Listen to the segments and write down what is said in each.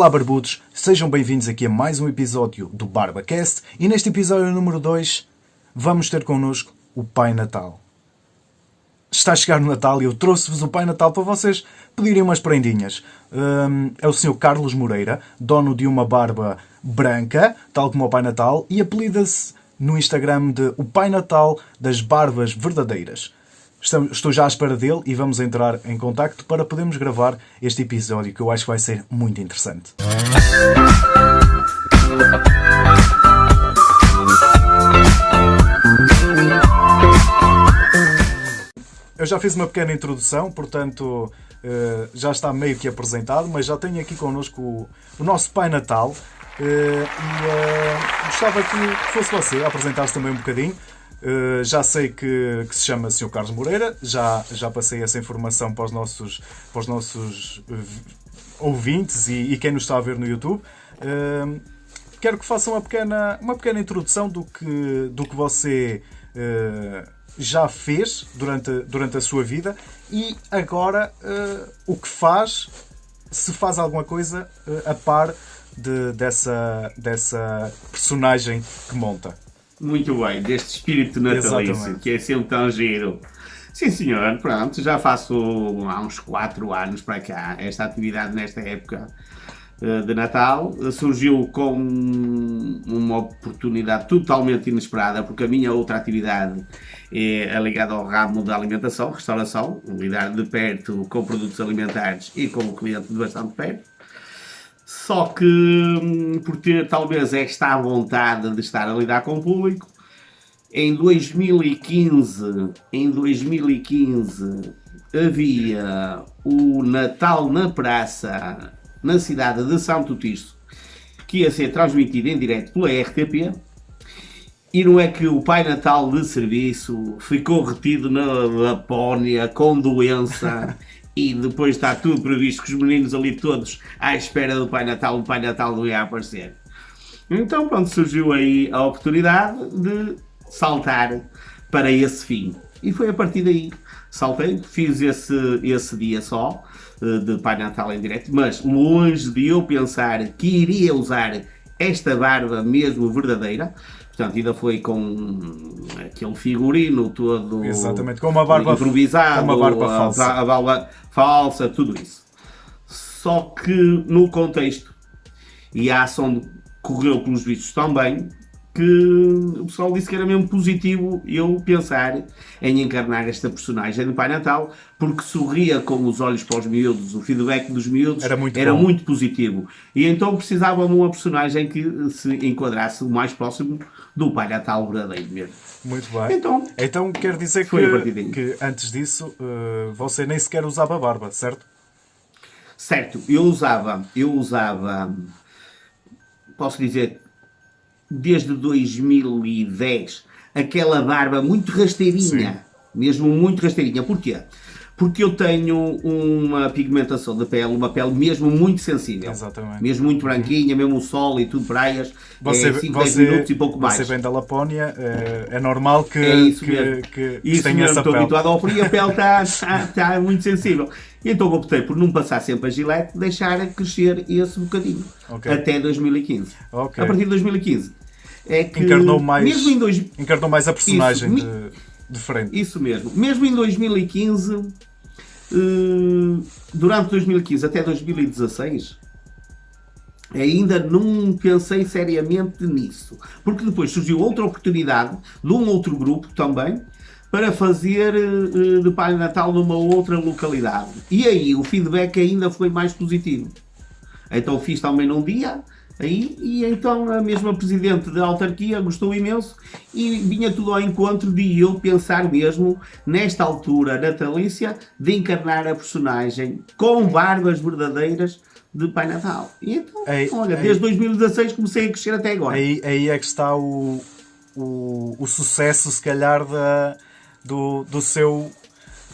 Olá, barbudos! Sejam bem-vindos aqui a mais um episódio do BarbaCast e neste episódio número 2 vamos ter connosco o Pai Natal. Está a chegar o Natal e eu trouxe-vos o Pai Natal para vocês pedirem umas prendinhas. Hum, é o Sr. Carlos Moreira, dono de uma barba branca, tal como o Pai Natal, e apelida-se no Instagram de o Pai Natal das Barbas Verdadeiras. Estou já à espera dele e vamos entrar em contacto para podermos gravar este episódio que eu acho que vai ser muito interessante. Eu já fiz uma pequena introdução, portanto eh, já está meio que apresentado, mas já tenho aqui connosco o, o nosso Pai Natal eh, e eh, gostava que fosse você a apresentar-se também um bocadinho. Eh, já sei que, que se chama Sr. Carlos Moreira, já, já passei essa informação para os nossos, para os nossos eh, ouvintes e, e quem nos está a ver no YouTube. Eh, quero que faça uma pequena, uma pequena introdução do que, do que você já fez durante, durante a sua vida e agora o que faz, se faz alguma coisa a par de- dessa, dessa personagem que monta. Muito bem, deste espírito natalício, Exatamente. que é sempre tão giro. Sim, senhor, pronto, já faço há uns 4 anos para cá esta atividade nesta época eh, de Natal. Eh, Surgiu com uma oportunidade totalmente inesperada, porque a minha outra atividade é ligada ao ramo da alimentação, restauração, lidar de perto com produtos alimentares e com o cliente de bastante perto. Só que hum, por ter talvez esta vontade de estar a lidar com o público, em 2015, em 2015 havia o Natal na Praça, na cidade de Santo Tirso, que ia ser transmitido em direto pela RTP. E não é que o Pai Natal de serviço ficou retido na Lapónia com doença e depois está tudo previsto que os meninos ali todos à espera do Pai Natal, o Pai Natal não ia aparecer. Então pronto, surgiu aí a oportunidade de saltar para esse fim. E foi a partir daí. Saltei, fiz esse, esse dia só, eh, de Pai Natal em direto, mas longe de eu pensar que iria usar esta barba mesmo verdadeira. Portanto, ainda foi com aquele figurino todo Exatamente, com uma barba- improvisado, com uma barba falsa. a barba falsa, tudo isso. Só que no contexto e a ação correu pelos vistos tão bem que o pessoal disse que era mesmo positivo eu pensar em encarnar esta personagem de Pai Natal porque sorria com os olhos para os miúdos, o feedback dos miúdos Era muito bom. muito positivo. E então precisava de uma personagem que se enquadrasse o mais próximo do Pai Natal verdadeiro mesmo. Muito bem. Então, Então quer dizer que, que antes disso eh, você nem sequer usava barba, certo? Certo, eu usava, eu usava, posso dizer, desde 2010, aquela barba muito rasteirinha, mesmo muito rasteirinha. Porquê? Porque eu tenho uma pigmentação da pele, uma pele mesmo muito sensível. Exatamente. Mesmo muito branquinha, mesmo o sol e tudo, praias, Você, é 5, 10 você, minutos e pouco mais. você vem da Lapónia, eh, é normal que, É isso que, mesmo. que Isso tenha mesmo, essa estou pele. habituado ao frio, a pele está está- está muito sensível. Então optei por não passar sempre a gilete, deixar crescer esse bocadinho. Ok. Até 2015. Ok. A partir de 2015. É que, Encarnou mais, Mesmo em dois, encarnou mais a personagem Isso, de, de frente. isso mesmo. Mesmo em 2015, eh, durante 2015 até 2016, ainda não pensei seriamente nisso. Porque depois surgiu outra oportunidade de um outro grupo também para fazer eh, de Pai Natal numa outra localidade. E aí o feedback ainda foi mais positivo. Então fiz também num dia, aí, e então a mesma presidente da autarquia gostou imenso e vinha tudo ao encontro de eu pensar mesmo, nesta altura natalícia, de encarnar a personagem com barbas verdadeiras de Pai Natal. E então, Ei, olha, ei. desde 2016 comecei a crescer até agora. Aí, aí é que está o, o, o sucesso, se calhar, da, do, do seu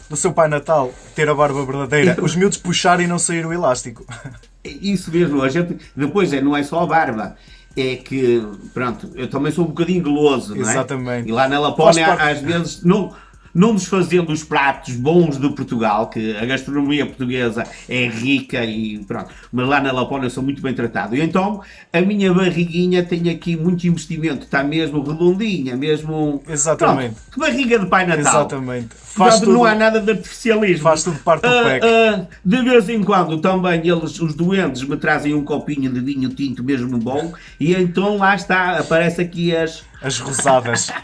do seu Pai Natal ter a barba verdadeira. Os miúdos puxarem e não sair o elástico. Isso mesmo, a gente, depois é, não é só a barba, é que, pronto, eu também sou um bocadinho guloso, não é? Exatamente. E lá na Lapónia, às vezes, não, não desfazendo os pratos bons de Portugal, que a gastronomia portuguesa é rica e pronto, mas lá na Lapónia eu sou muito bem tratado. E então a minha barriguinha tem aqui muito investimento, está mesmo redondinha, mesmo. Exatamente. Pronto, que barriga de Pai Natal. Exatamente. Faz Portanto, tudo, não há nada de artificialismo. faz tudo parte do Ah, PEC. ah, de vez em quando também eles, os doentes, me trazem um copinho de vinho tinto mesmo bom e então lá está, aparece aqui as, As rosadas.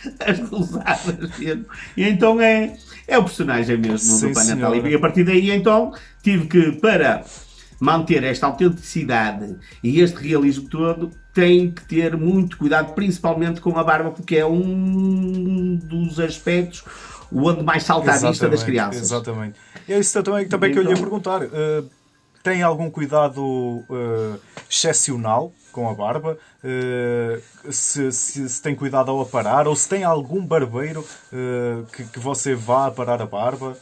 as rosadas mesmo. E então é, é o personagem mesmo Sim, do Pai Natal. E a partir daí então tive que, para manter esta autenticidade e este realismo todo, tem que ter muito cuidado, principalmente com a barba, porque é um dos aspectos onde mais salta à vista das crianças. Exatamente. É isso também, também que eu lhe ia Então- perguntar. Uh, tem algum cuidado uh, excepcional com a barba? Uh, se, se- se tem cuidado ao aparar? Ou se tem algum barbeiro uh, que, que você vá aparar a barba?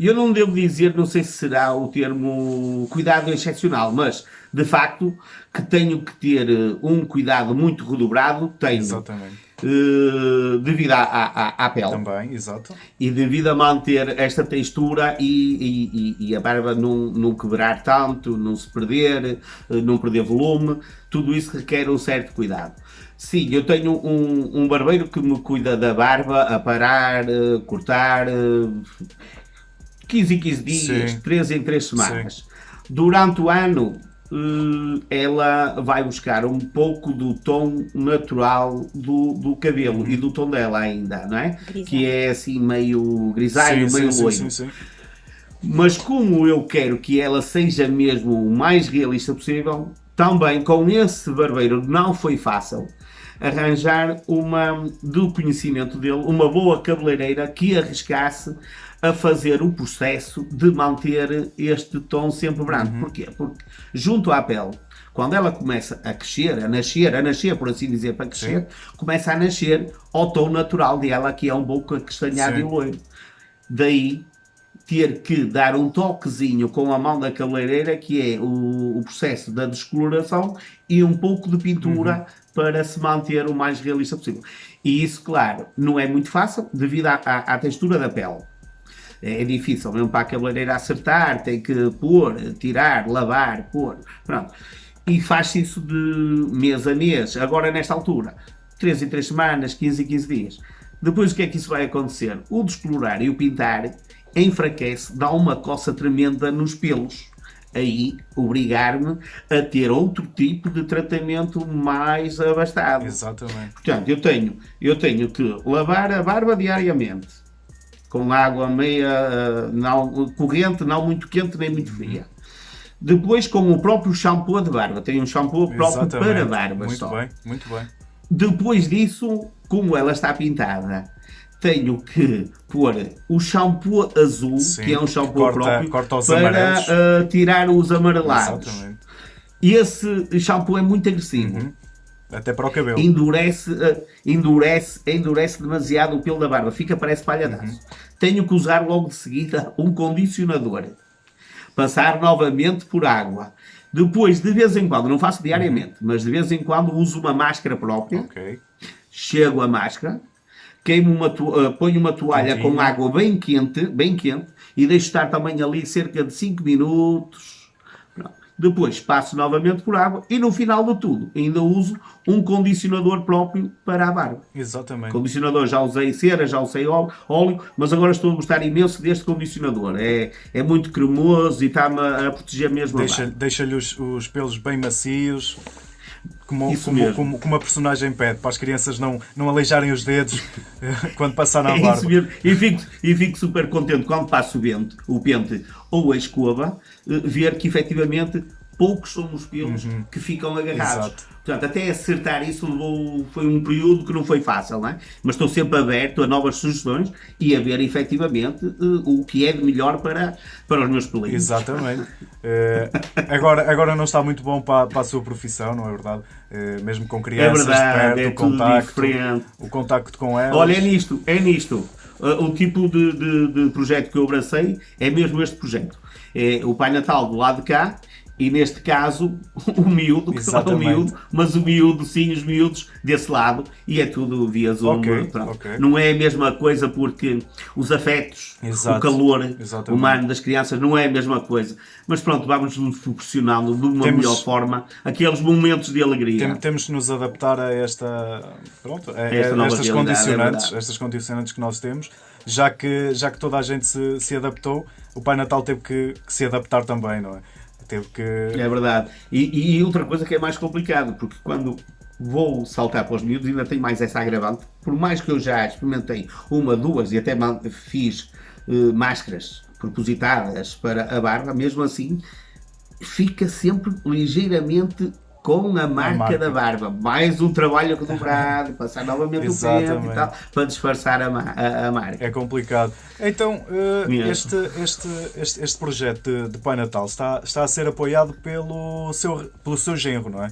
Eu não devo dizer, não sei se será o termo cuidado excepcional, mas de facto que tenho que ter eh, um cuidado muito redobrado, tenho, Exatamente. Eh, devido à, à, à pele Também, exato. e devido a manter esta textura e, e- e- a barba não, não quebrar tanto, não se perder, eh, não perder volume, tudo isso requer um certo cuidado. Sim, eu tenho um, um barbeiro que me cuida da barba, a parar, eh, cortar, eh, 15 em 15 dias, Sim. 3 em 3 semanas. Durante o ano, ela vai buscar um pouco do tom natural do, do cabelo e do tom dela ainda, não é? Grisalho. Que é assim meio grisalho, sim, meio sim, loiro. sim, sim, sim. Mas como eu quero que ela seja mesmo o mais realista possível, também com esse barbeiro não foi fácil arranjar uma, do conhecimento dele, uma boa cabeleireira que arriscasse a fazer o processo de manter este tom sempre branco. Porquê? Porque junto à pele, quando ela começa a crescer, a nascer, a nascer, por assim dizer, para crescer, começa a nascer ao tom natural dela, que é um pouco acastanhado Sim. e loiro. Daí ter que dar um toquezinho com a mão da cabeleireira, que é o, o processo da descoloração e um pouco de pintura para se manter o mais realista possível. E isso, claro, não é muito fácil devido à, à- à textura da pele. É difícil mesmo para a cabeleireira acertar, tem que pôr, tirar, lavar, pôr, pronto. E faz-se isso de mês a mês, agora nesta altura, 3 em 3 semanas, 15 em 15 dias. Depois o que é que isso vai acontecer? O descolorar e o pintar enfraquece, dá uma coça tremenda nos pelos. Aí obrigar-me a ter outro tipo de tratamento mais abastado. Exatamente. Portanto, eu tenho, eu tenho que lavar a barba diariamente, com água meia ah, não, corrente, não muito quente nem muito fria. Depois com o próprio shampoo de barba. Tenho um shampoo próprio Exatamente. para barbas Muito só. bem, muito bem. Depois disso, como ela está pintada, tenho que pôr o shampoo azul, Sim, que é um shampoo corta- próprio, corta para ah, tirar os amarelados. Exatamente. Esse shampoo é muito agressivo Uhum. Até para o cabelo. endurece, eh, endurece, endurece demasiado o pelo da barba, fica parece palhadaço. Tenho que usar logo de seguida um condicionador. Passar novamente por água. Depois, de vez em quando, não faço diariamente, mas de vez em quando uso uma máscara própria, Ok. chego a máscara, queimo uma to- eh, ponho uma toalha com água bem quente, bem quente, e deixo estar também ali cerca de 5 minutos. Depois passo novamente por água e no final de tudo ainda uso um condicionador próprio para a barba. Exatamente. Condicionador, já usei cera, já usei óleo, mas agora estou a gostar imenso deste condicionador. É, é muito cremoso e está-me a proteger mesmo a Deixa- barba. Deixa-lhe os, os pelos bem macios. Como, Isso como, mesmo. como, como a personagem pede, para as crianças não, não aleijarem os dedos quando passar na É barba. isso mesmo. E fico, e fico super contente quando passo o, vento, o pente ou a escova, eh, ver que efetivamente poucos são os pelos que ficam agarrados. Uhum. Exato. Portanto, até acertar isso levou, foi um período que não foi fácil, não é? Mas estou sempre aberto a novas sugestões e a ver efetivamente eh, o que é de melhor para, para os meus pelinhos. Exatamente. Eh, agora, agora não está muito bom para, para a sua profissão, não é verdade? Eh, mesmo com É crianças verdade, perto, é o contacto, diferente. o contacto com elas. Olha, é nisto, é nisto. Uh, O tipo de, de- de projeto que eu abracei é mesmo este projeto. É o Pai Natal do lado de cá e neste caso o miúdo, que não é o miúdo, mas o miúdo, sim, os miúdos desse lado, e é tudo via Zoom. Okay, okay. Não é a mesma coisa porque os afetos, Exato. o calor Exatamente. humano das crianças não é a mesma coisa. Mas pronto, vamos nos proporcionando de uma temos, melhor forma aqueles momentos de alegria. Tem, temos que nos adaptar a esta, pronto, a, esta a estas é condicionantes, é estas condicionantes que nós temos, já que, já que toda a gente se, se adaptou, o Pai Natal teve que, que se adaptar também, não é? Teve que. É verdade. E, e, outra coisa que é mais complicado, porque quando vou saltar para os miúdos ainda tem mais essa agravante. Por mais que eu já experimentei uma, duas e até fiz uh, máscaras propositadas para a barba, mesmo assim fica sempre ligeiramente com a marca, a marca, da barba. Mais um trabalho dobrado, passar novamente o tempo e tal, para disfarçar a, a, a, marca. É complicado. Então, uh, este, este, este, este projeto de, de Pai Natal está, está a ser apoiado pelo seu, pelo seu genro, não é?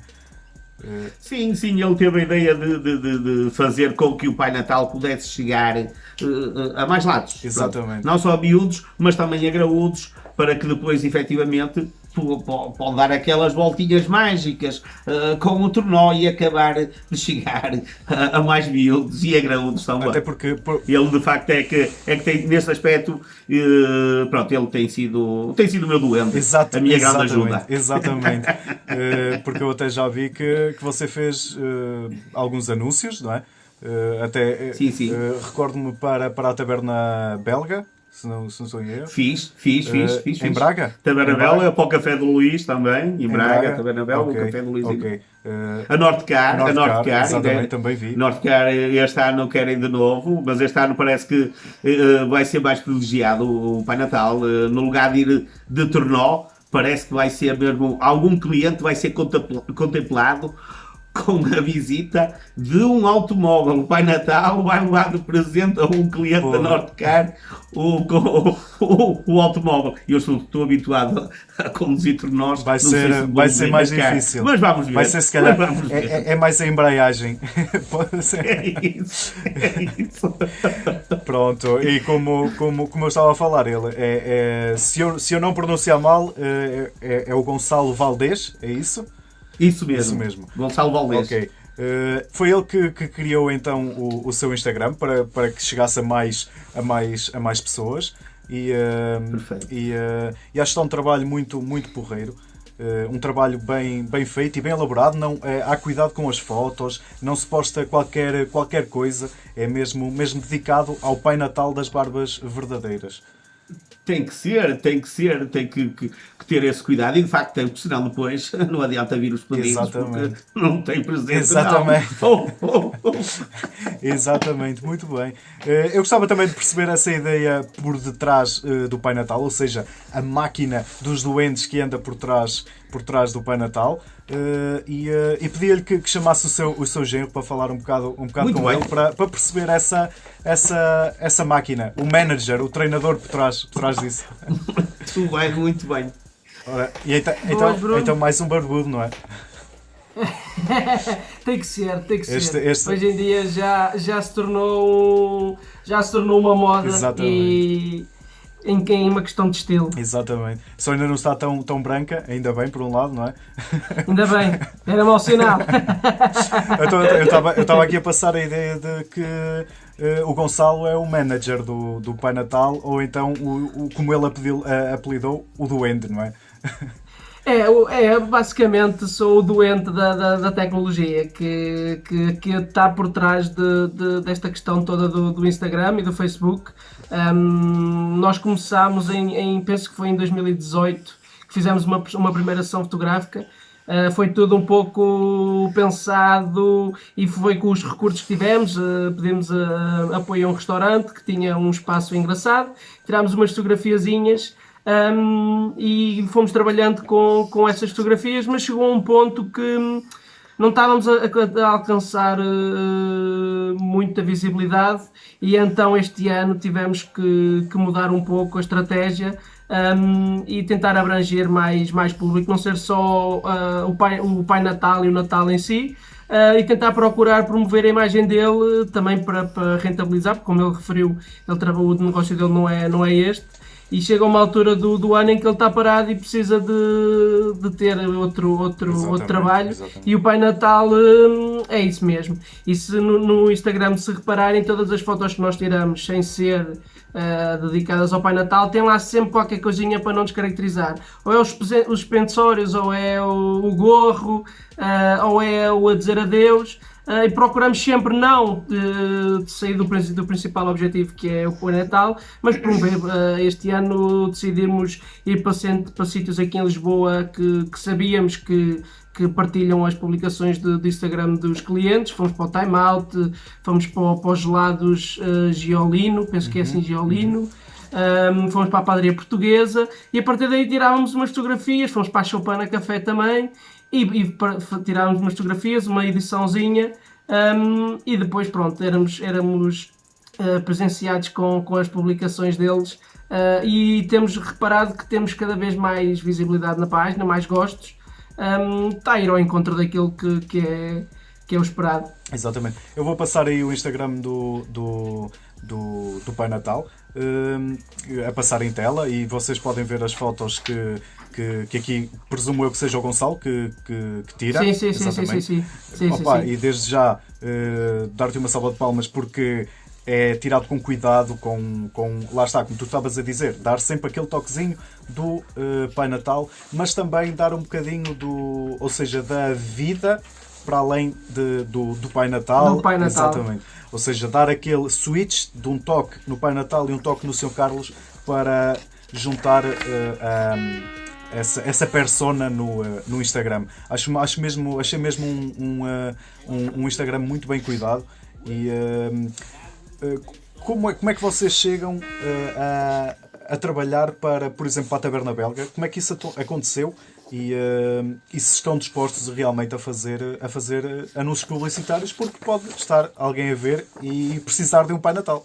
Eh, sim, sim, ele teve a ideia de, de, de, fazer com que o Pai Natal pudesse chegar uh, a mais lados. Exatamente. Pronto. Não só a miúdos, mas também a graúdos, para que depois, efetivamente, pode dar aquelas voltinhas mágicas uh, com o tornó e acabar de chegar a, a mais miúdos e a graúdos também. Até porque por... ele de facto é que, é que tem, nesse aspecto, uh, pronto, ele tem sido, tem sido o meu doente, Exato, a minha grande ajuda. Exatamente, uh, porque eu até já vi que, que você fez alguns anúncios, não é? até sim, sim. recordo-me para, para a taberna belga, se não, se não sou eu. Fiz, fiz, fiz. Uh, fiz em Braga? Taberna Bela, para o Café do Luís também, em, em Braga, Braga, Taberna Bela, okay, o Café do Luís. Okay. Uh, a Norte Car, a Norte Car, exatamente, também vi. Norte Car este ano querem de novo, mas este ano parece que uh, vai ser mais privilegiado o Pai Natal, uh, no lugar de ir de Tornó, parece que vai ser mesmo, algum cliente vai ser contemplado com a visita de um automóvel. O Pai Natal vai levar de presente a um cliente Porra. da Nortecar o, o, o, o, automóvel. Eu estou, estou habituado a conduzir nós. Vai ser, se vai ser mais difícil. Mas vamos ver. Vai ser, se calhar, é, é, é, mais a embreagem. É isso. É isso. Pronto. E como, como, como eu estava a falar, ele é, é se, eu, se eu não pronunciar mal, é, é, é o Gonçalo Valdez, é isso? Isso mesmo. Isso mesmo. Gonçalo Valdez. Ok. Uh, foi ele que, que, criou então o, o, seu Instagram para, para que chegasse a mais, a mais, a mais pessoas e, uh, e, uh, e acho que está um trabalho muito, muito porreiro. um trabalho bem, bem feito e bem elaborado. Não, há cuidado com as fotos, não se posta qualquer, qualquer coisa, é mesmo, mesmo dedicado ao Pai Natal das Barbas Verdadeiras. Tem que ser, tem que ser, tem que, que, que ter esse cuidado e de facto tem, porque senão depois não adianta vir os pedidos Exatamente. porque não tem presente. Exatamente. Oh, oh, oh. Exatamente, muito bem. Eh, eu gostava também de perceber essa ideia por detrás eh, do Pai Natal, ou seja, a máquina dos doentes que anda por trás, por trás do Pai Natal. Uh, e, uh, e pedia-lhe que, que, chamasse o seu, o seu genro para falar um bocado, um bocado com bem. ele, para, para perceber essa, essa, essa máquina, o manager, o treinador por trás, por trás disso. Muito bem, muito bem. Ora, e então, então, então mais um barbudo, não é? tem que ser, tem que este, ser. Este... Hoje em dia já, já se tornou já se tornou uma moda Exatamente. e em quem é uma questão de estilo. Exatamente. Só ainda não está tão, tão branca, ainda bem, por um lado, não é? Ainda bem, era mau sinal. eu estava aqui a passar a ideia de que uh, o Gonçalo é o manager do, do Pai Natal, ou então, o, o como ele apelidou, uh, apelidou, o Duende, não é? É, é, basicamente sou o doente da, da, da tecnologia que, que, que, está por trás de, de, desta questão toda do, do Instagram e do Facebook. Um, nós começámos em, em, penso que foi em 2018, que fizemos uma, uma primeira sessão fotográfica. Uh, foi tudo um pouco pensado e foi com os recursos que tivemos. Uh, pedimos uh, apoio a um restaurante que tinha um espaço engraçado, tirámos umas fotografiazinhas um, e fomos trabalhando com, com essas fotografias, mas chegou a um ponto que não estávamos a, a, a alcançar uh, muita visibilidade e então este ano tivemos que, que mudar um pouco a estratégia um, e tentar abranger mais, mais público, não ser só uh, o, pai, o Pai Natal e o Natal em si, uh, e tentar procurar promover a imagem dele também para, para rentabilizar, porque como ele referiu, ele, o negócio dele não é, não é este, e chega uma altura do, do ano em que ele está parado e precisa de, de ter outro, outro, outro trabalho. Exatamente. E o Pai Natal hum, é isso mesmo. E se no, no, Instagram se repararem, todas as fotos que nós tiramos sem ser uh, dedicadas ao Pai Natal, tem lá sempre qualquer coisinha para não descaracterizar. Ou é os, os pensórios, ou é o, o gorro, uh, ou é o a dizer adeus. Uh, e procuramos sempre não de, de sair do, do, principal objetivo que é o Pai Natal, mas promover. Uh, este ano decidimos ir para, para sítios aqui em Lisboa que, que sabíamos que, que partilham as publicações de, de, Instagram dos clientes. Fomos para o Time Out, fomos para, para os gelados uh, Giolino, penso que é assim uhum. Giolino. Um, fomos para a padaria portuguesa e a partir daí tirávamos umas fotografias, fomos para a Chopana Café também e, e tirávamos umas fotografias, uma ediçãozinha um, e depois pronto, éramos, éramos uh, presenciados com, com as publicações deles uh, e temos reparado que temos cada vez mais visibilidade na página, mais gostos, um, está a ir ao encontro daquilo que, que, é, que é o esperado. Exatamente. Eu vou passar aí o Instagram do, do, do, do Pai Natal um, a passar em tela e vocês podem ver as fotos que, que, que aqui presumo eu que seja o Gonçalo que, que, que tira. Sim, sim, sim, sim, sim, sim. sim, Opa, sim, sim. E desde já uh, dar-te uma salva de palmas porque é tirado com cuidado, com, com lá está, como tu estavas a dizer, dar sempre aquele toquezinho do uh, Pai Natal, mas também dar um bocadinho do, ou seja, da vida para além de, do, do Pai Natal. Do Pai Natal. Exatamente. Ou seja, dar aquele switch de um toque no Pai Natal e um toque no Sr. Carlos para juntar uh, um, essa, essa persona no, uh, no Instagram. Acho, acho mesmo, achei mesmo um, um, uh, um, um Instagram muito bem cuidado e uh, como, é, como é que vocês chegam a, a trabalhar para, por exemplo, para a Taberna Belga? Como é que isso aconteceu? E, uh, e, se estão dispostos realmente a fazer, a fazer anúncios publicitários, porque pode estar alguém a ver e precisar de um Pai Natal.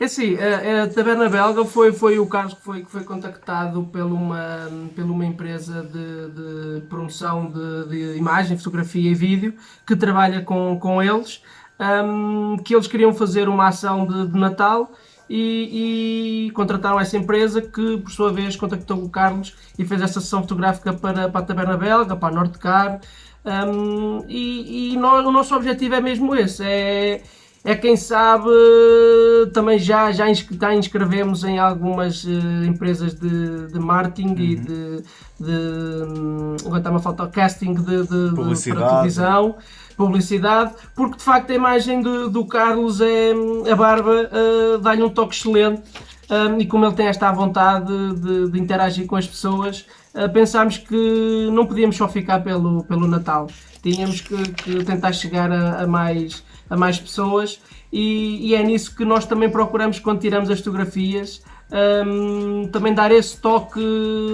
É assim, a, a, Taberna Belga foi, foi o caso que foi, que foi contactado por uma, por uma empresa de, de promoção de, de, imagem, fotografia e vídeo que trabalha com, com eles, um, que eles queriam fazer uma ação de, de Natal e, e, contrataram essa empresa que, por sua vez, contactou o Carlos e fez essa sessão fotográfica para, para a Taberna Belga, para a Nortecar. Um, e, e o nosso objetivo é mesmo esse: é, é quem sabe também já, já, já inscrevemos em algumas uh, empresas de, de marketing uhum. e de, de agora está-me a faltar casting de, de, publicidade. para televisão, publicidade, porque de facto a imagem do, do Carlos é a barba uh, dá-lhe um toque excelente um, e como ele tem esta vontade de, de interagir com as pessoas, uh, pensámos que não podíamos só ficar pelo, pelo Natal, tínhamos que, que tentar chegar a, a mais a mais pessoas e, e, é nisso que nós também procuramos quando tiramos as fotografias um, também dar esse toque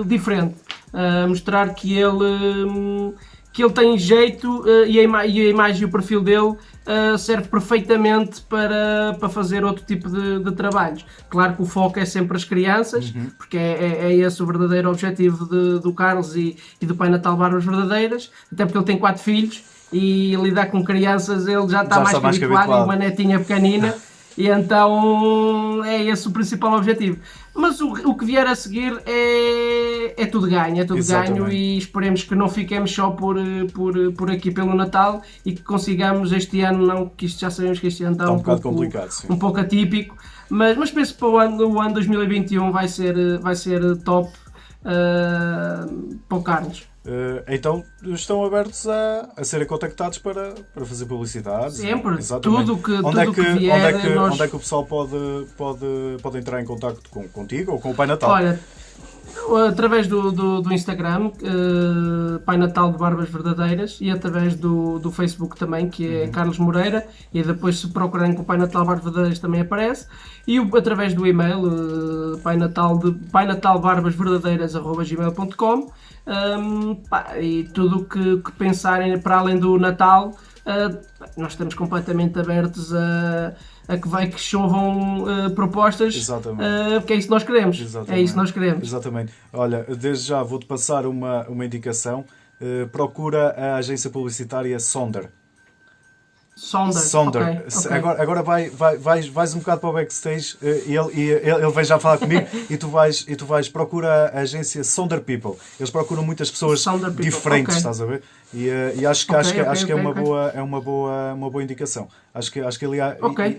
diferente, uh, mostrar que ele, um, que ele tem jeito uh, e, a e, a imagem e o perfil dele uh, serve perfeitamente para, para fazer outro tipo de, de, trabalhos. Claro que o foco é sempre as crianças, uhum. porque é, é, é, esse o verdadeiro objetivo de, do Carlos e, e do Pai Natal Barbas Verdadeiras, até porque ele tem quatro filhos e lidar com crianças ele já está já mais, mais habituado, habituado, uma netinha pequenina e então é esse o principal objetivo. Mas o, o que vier a seguir é, é tudo ganho, é tudo Exatamente. ganho e esperemos que não fiquemos só por, por, por aqui pelo Natal e que consigamos este ano, não que isto já sabemos que este ano está, está um, um pouco complicado, sim. um pouco atípico, mas, mas penso que para o ano, o ano 2021 vai ser, vai ser top uh, para o Carlos. Uh, então estão abertos a, a serem contactados para, para fazer publicidade. Sempre, Exatamente. tudo que, onde tudo é que, que vier, onde, é que, nós... onde é que o pessoal pode, pode, pode entrar em contato com, contigo ou com o Pai Natal? Olha, através do, do, do Instagram, uh, Pai Natal de Barbas Verdadeiras, e através do, do Facebook também, que é uhum. Carlos Moreira, e depois se procurarem com o Pai Natal Barbas Verdadeiras também aparece, e o, através do e-mail, uh, Pai Natal de Pai Natal Barbas Verdadeiras, gmail.com um, pá, e tudo que, que pensarem para além do Natal, uh, nós estamos completamente abertos a, a que vai que chovam uh, propostas, uh, porque é isso que nós queremos. Exatamente. É isso que nós queremos. Exatamente. Olha, desde já vou-te passar uma, uma indicação. procura a agência publicitária Sonder. Sonder. Sonder. ok, Se- ok. Agora, agora vai, vai, vais, vais um bocado para o backstage eh, e ele, ele, ele vem já falar comigo e tu vais, e tu vais procura a agência Sonder People. Eles procuram muitas pessoas diferentes, ok. estás a ver? E, eh, e acho que, acho que, acho que é, uma boa, é uma boa, uma boa indicação. Acho que, acho que ele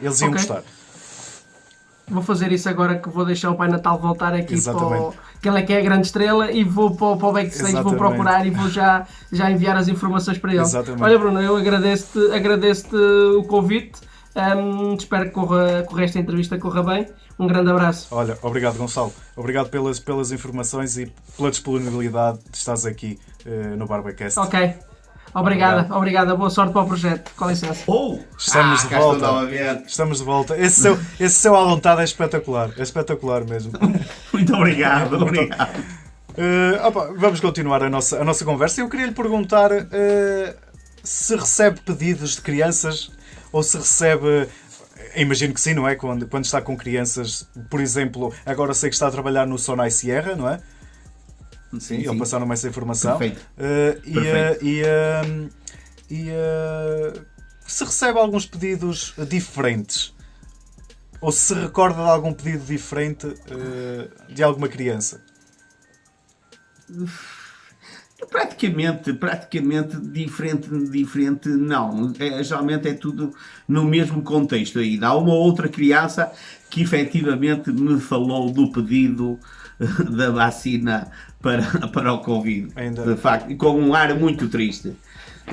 eles iam gostar. Vou fazer isso agora que vou deixar o Pai Natal voltar aqui para Exatamente. o... que ele é que é a grande estrela e vou para o, para o backstage, vou Exatamente. procurar e vou já, já enviar as informações para ele. Exatamente. Olha Bruno, eu agradeço-te agradeço o convite, Hum, espero que, corra, resto da entrevista corra bem. Um grande abraço. Olha, obrigado Gonçalo. Obrigado pelas, pelas informações e pela disponibilidade de estás aqui eh, no Barbacast. Ok. Obrigada, Obrigado. obrigada. Boa sorte para o projeto. Com licença. Oh! Estamos ah, de volta. Estamos de volta. Esse seu, esse seu à vontade é espetacular. É espetacular mesmo. Muito obrigado, obrigado. Eh, opa, vamos continuar a nossa, a nossa conversa. Eu queria lhe perguntar eh, se recebe pedidos de crianças ou se recebe. eh, Imagino que sim, não é? Quando, quando está com crianças, por exemplo, agora sei que está a trabalhar no Sonai Sierra, não é? Sim, ele passaram-me essa informação. Perfeito. Eh, e, Perfeito. eh, e, eh, e, eh, se recebe alguns pedidos diferentes ou se recorda de algum pedido diferente de alguma criança. Praticamente, praticamente diferente, diferente não. É, geralmente é tudo no mesmo contexto ainda. Há uma outra criança que efetivamente me falou do pedido da vacina para, para o Covid. Ainda. De facto, com um ar muito triste.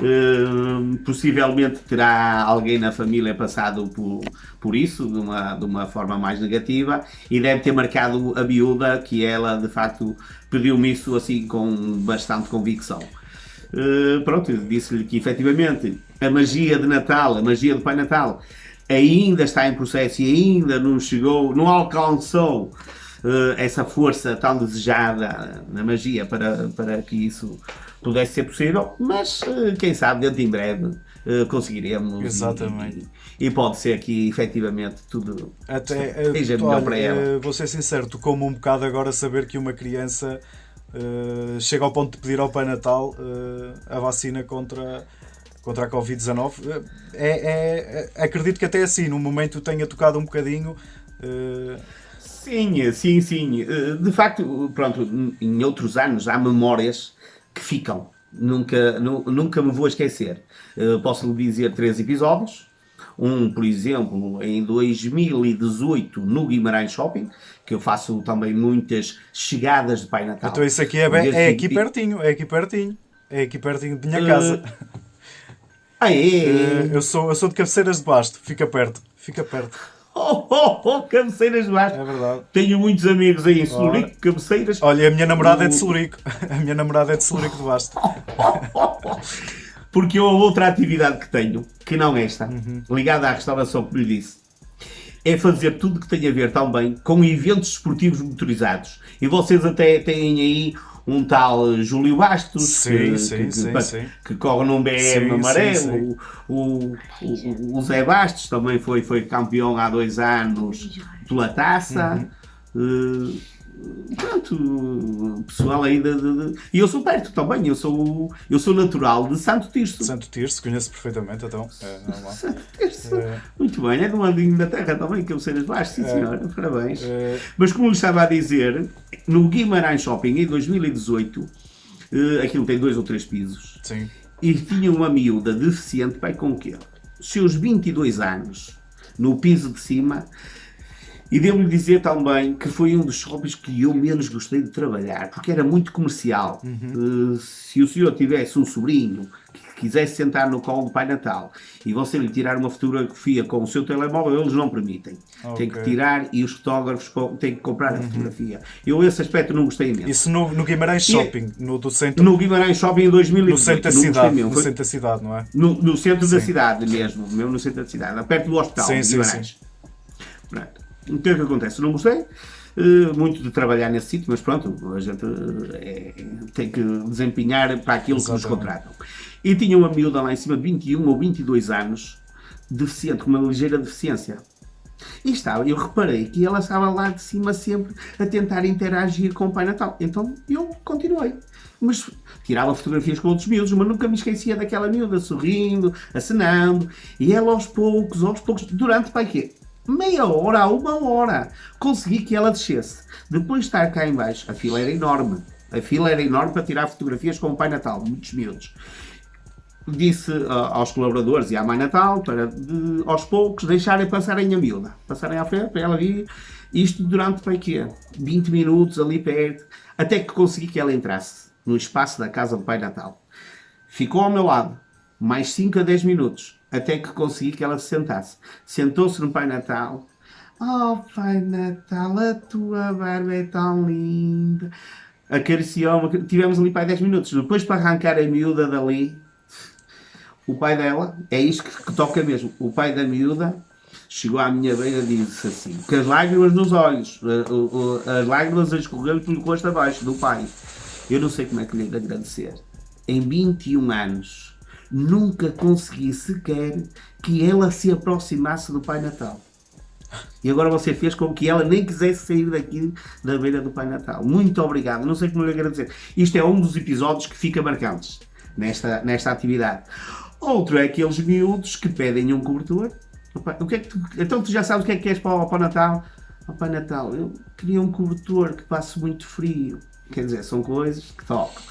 Hum, possivelmente terá alguém na família passado por, por isso de uma, de uma forma mais negativa e deve ter marcado a miúda que ela de facto pediu-me isso assim com bastante convicção. Uh, pronto, disse-lhe que efetivamente a magia de Natal, a magia do Pai Natal, ainda está em processo e ainda não chegou, não alcançou uh, essa força tão desejada na magia para, para que isso pudesse ser possível, mas uh, quem sabe dentro em breve uh, conseguiremos. Exatamente. E, e pode ser que efetivamente tudo Até, eh, seja melhor olha, para ela. eh, vou ser sincero, tocou-me um bocado agora saber que uma criança eh, chega ao ponto de pedir ao Pai Natal eh, a vacina contra, contra a Covid-19. Eh, É, é- é- acredito que até assim, no momento tenha tocado um bocadinho. eh, Sim, sim, sim. Eh, De facto, pronto, em outros anos há memórias que ficam. Nunca, nu- nunca me vou esquecer. Eh, Posso lhe dizer três episódios. Um, por exemplo, em 2018 no Guimarães Shopping, que eu faço também muitas chegadas de Pai Natal. então isso aqui é, bem- é aqui pertinho, é aqui pertinho. É aqui pertinho de minha Eh, casa. Ah, é? Eh, eu, sou, eu sou de cabeceiras de basto, fica perto, fica perto. Oh, oh, oh, cabeceiras de baixo. É verdade. Tenho muitos amigos aí em Celurico, cabeceiras. Olha, a minha namorada é de O- Celurico. A minha namorada é de Celurico de Basto. Porque eu, a outra atividade que tenho, que não esta, Uhum. ligada à restauração que lhe disse, é fazer tudo que tem a ver também com eventos esportivos motorizados. E vocês até têm aí um tal Júlio Bastos, Sim, que, sim, que, sim, que- sim. que corre num BM Sim, amarelo. sim, sim. O, o, o Zé Bastos também foi, foi campeão há dois anos pela taça. Uhum. Eh, pronto, o pessoal aí de, de- de- E eu sou perto também, eu sou, eu sou natural de Santo Tirso. Santo Tirso, conheço perfeitamente, então. É. Santo Tirso. É. Muito bem, é um andinho da terra também, cabeceiras baixas, sim senhora, parabéns. É. Mas como lhe estava a dizer, no Guimarães Shopping em 2018, eh, aquilo tem dois ou três pisos, Sim. e tinha uma miúda deficiente, pai, com o quê? Seus 22 anos, no piso de cima, e devo-lhe dizer também que foi um dos shoppings que eu menos gostei de trabalhar, porque era muito comercial. Eh, se o senhor tivesse um sobrinho que quisesse sentar no colo do Pai Natal e você lhe tirar uma fotografia com o seu telemóvel, eles não permitem. Tem que tirar e os fotógrafos têm que comprar a fotografia. Eu esse aspecto não gostei imenso. Isso no, no Guimarães E- Shopping, no do centro, No Guimarães Shopping em 2018. no centro da cidade. mesmo. No centro da cidade, não é? no, no centro da Sim. cidade mesmo, mesmo no centro da cidade, perto do hospital, Sim, de sim, Guimarães. Pronto. O que é que acontece? Não gostei eh, muito de trabalhar nesse sítio, mas pronto, a gente eh, é- tem que desempenhar para aquilo que nos Exatamente. contratam. E tinha uma miúda lá em cima de 21 ou 22 anos, deficiente, com uma ligeira deficiência. E estava, eu reparei que ela estava lá de cima sempre a tentar interagir com o Pai Natal. Então eu continuei. Mas tirava fotografias com outros miúdos, mas nunca me esquecia daquela miúda sorrindo, acenando. E ela aos poucos, aos poucos, durante pai quê? Meia hora a uma hora, consegui que ela descesse. Depois de estar cá em baixo, a fila era enorme. A fila era enorme para tirar fotografias com o Pai Natal, muitos miúdos disse uh, aos colaboradores e à Mãe Natal para, de, aos poucos, deixarem passarem a miúda. Passarem à frente para ela vir. Isto durante, para quê? 20 minutos ali perto, até que consegui que ela entrasse no espaço da casa do Pai Natal. Ficou ao meu lado, mais 5 a 10 minutos, até que consegui que ela se sentasse. Sentou-se no Pai Natal. Oh, Pai Natal, a tua barba é tão linda. Acariciou-me. Tivemos ali para 10 minutos. Depois, para arrancar a miúda dali, o pai dela, é isto que, que, toca mesmo. O pai da miúda chegou à minha beira e disse assim, com as lágrimas nos olhos, as lágrimas a escorrer pelo rosto abaixo do pai. Eu não sei como é que lhe agradecer. Em 21 anos, nunca consegui sequer que ela se aproximasse do Pai Natal. E agora você fez com que ela nem quisesse sair daqui da beira do Pai Natal. Muito obrigado. Não sei como lhe agradecer. Isto é um dos episódios que fica marcantes nesta, nesta atividade. Outro é aqueles miúdos que pedem um cobertor. O que é que tu, então tu já sabes o que é que queres para, para o Natal? Natal, eu queria um cobertor que passe muito frio. Quer dizer, são coisas que tocam.